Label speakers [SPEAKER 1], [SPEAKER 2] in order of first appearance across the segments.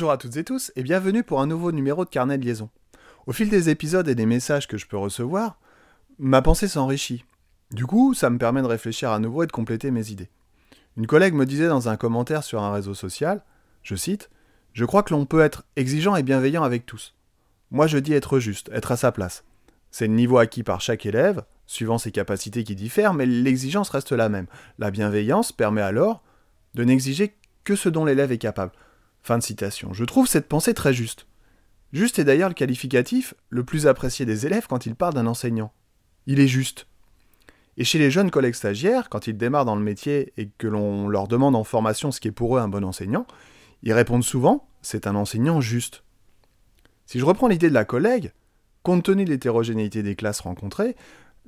[SPEAKER 1] Bonjour à toutes et tous et bienvenue pour un nouveau numéro de carnet de liaison. Au fil des épisodes et des messages que je peux recevoir, ma pensée s'enrichit. Du coup, ça me permet de réfléchir à nouveau et de compléter mes idées. Une collègue me disait dans un commentaire sur un réseau social, je cite, Je crois que l'on peut être exigeant et bienveillant avec tous. Moi je dis être juste, être à sa place. C'est le niveau acquis par chaque élève, suivant ses capacités qui diffèrent, mais l'exigence reste la même. La bienveillance permet alors de n'exiger que ce dont l'élève est capable. Fin de citation. Je trouve cette pensée très juste. Juste est d'ailleurs le qualificatif le plus apprécié des élèves quand ils parlent d'un enseignant. Il est juste. Et chez les jeunes collègues stagiaires, quand ils démarrent dans le métier et que l'on leur demande en formation ce qui est pour eux un bon enseignant, ils répondent souvent c'est un enseignant juste. Si je reprends l'idée de la collègue, compte tenu de l'hétérogénéité des classes rencontrées,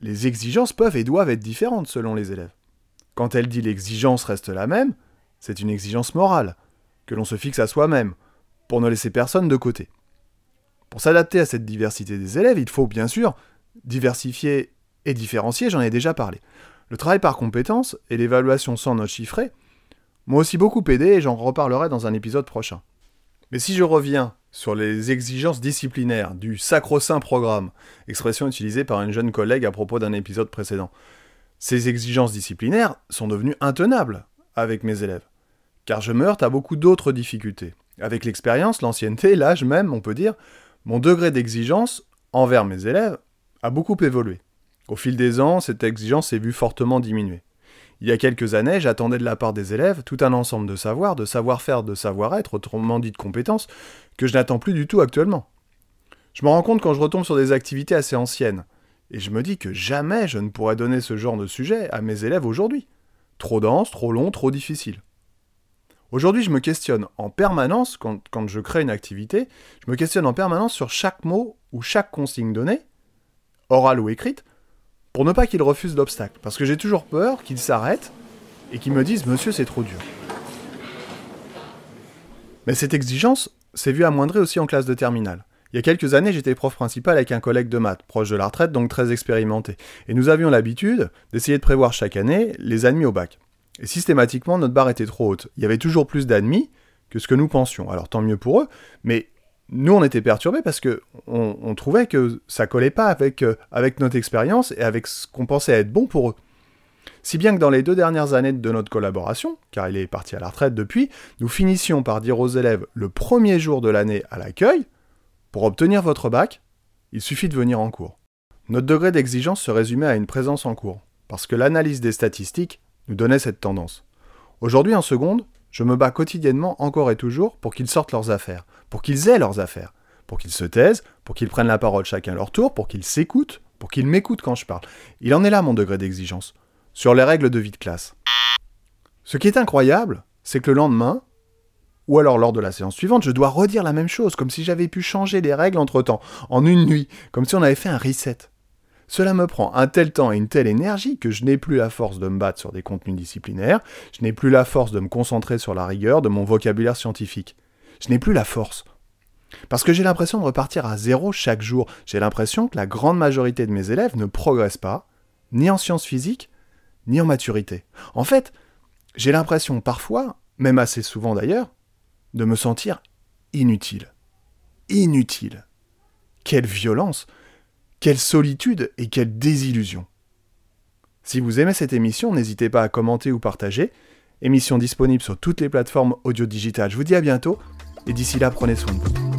[SPEAKER 1] les exigences peuvent et doivent être différentes selon les élèves. Quand elle dit l'exigence reste la même, c'est une exigence morale, que l'on se fixe à soi-même, pour ne laisser personne de côté. Pour s'adapter à cette diversité des élèves, il faut bien sûr diversifier et différencier, j'en ai déjà parlé. Le travail par compétences et l'évaluation sans notes chiffrées m'ont aussi beaucoup aidé et j'en reparlerai dans un épisode prochain. Mais si je reviens sur les exigences disciplinaires du sacro-saint programme, expression utilisée par une jeune collègue à propos d'un épisode précédent, ces exigences disciplinaires sont devenues intenables avec mes élèves car je me heurte à beaucoup d'autres difficultés. Avec l'expérience, l'ancienneté, l'âge même, on peut dire, mon degré d'exigence envers mes élèves a beaucoup évolué. Au fil des ans, cette exigence s'est vue fortement diminuer. Il y a quelques années, j'attendais de la part des élèves tout un ensemble de savoirs, de savoir-faire, de savoir-être, autrement dit de compétences, que je n'attends plus du tout actuellement. Je me rends compte quand je retombe sur des activités assez anciennes, et je me dis que jamais je ne pourrais donner ce genre de sujet à mes élèves aujourd'hui. Trop dense, trop long, trop difficile. Aujourd'hui, je me questionne en permanence, quand, je crée une activité, je me questionne en permanence sur chaque mot ou chaque consigne donnée, orale ou écrite, pour ne pas qu'ils refusent l'obstacle. Parce que j'ai toujours peur qu'ils s'arrêtent et qu'ils me disent Monsieur, c'est trop dur. Mais cette exigence s'est vue amoindrie aussi en classe de terminale. Il y a quelques années, j'étais prof principal avec un collègue de maths, proche de la retraite, donc très expérimenté. Et nous avions l'habitude d'essayer de prévoir chaque année les admis au bac. Et systématiquement, notre barre était trop haute. Il y avait toujours plus d'admis que ce que nous pensions. Alors tant mieux pour eux, mais nous, on était perturbés parce que on, trouvait que ça collait pas avec, euh, avec notre expérience et avec ce qu'on pensait être bon pour eux. Si bien que dans les deux dernières années de notre collaboration, car il est parti à la retraite depuis, nous finissions par dire aux élèves le premier jour de l'année à l'accueil, pour obtenir votre bac, il suffit de venir en cours. Notre degré d'exigence se résumait à une présence en cours, parce que l'analyse des statistiques nous donnait cette tendance. Aujourd'hui, en seconde, je me bats quotidiennement encore et toujours pour qu'ils sortent leurs affaires, pour qu'ils aient leurs affaires, pour qu'ils se taisent, pour qu'ils prennent la parole chacun leur tour, pour qu'ils s'écoutent, pour qu'ils m'écoutent quand je parle. Il en est là mon degré d'exigence, sur les règles de vie de classe. Ce qui est incroyable, c'est que le lendemain, ou alors lors de la séance suivante, je dois redire la même chose, comme si j'avais pu changer les règles entre-temps, en une nuit, comme si on avait fait un reset. Cela me prend un tel temps et une telle énergie que je n'ai plus la force de me battre sur des contenus disciplinaires, je n'ai plus la force de me concentrer sur la rigueur de mon vocabulaire scientifique. Je n'ai plus la force. Parce que j'ai l'impression de repartir à zéro chaque jour. J'ai l'impression que la grande majorité de mes élèves ne progressent pas, ni en sciences physiques, ni en maturité. En fait, j'ai l'impression parfois, même assez souvent d'ailleurs, de me sentir inutile. Inutile. Quelle violence quelle solitude et quelle désillusion. Si vous aimez cette émission, n'hésitez pas à commenter ou partager. Émission disponible sur toutes les plateformes audio digitales. Je vous dis à bientôt et d'ici là, prenez soin de vous.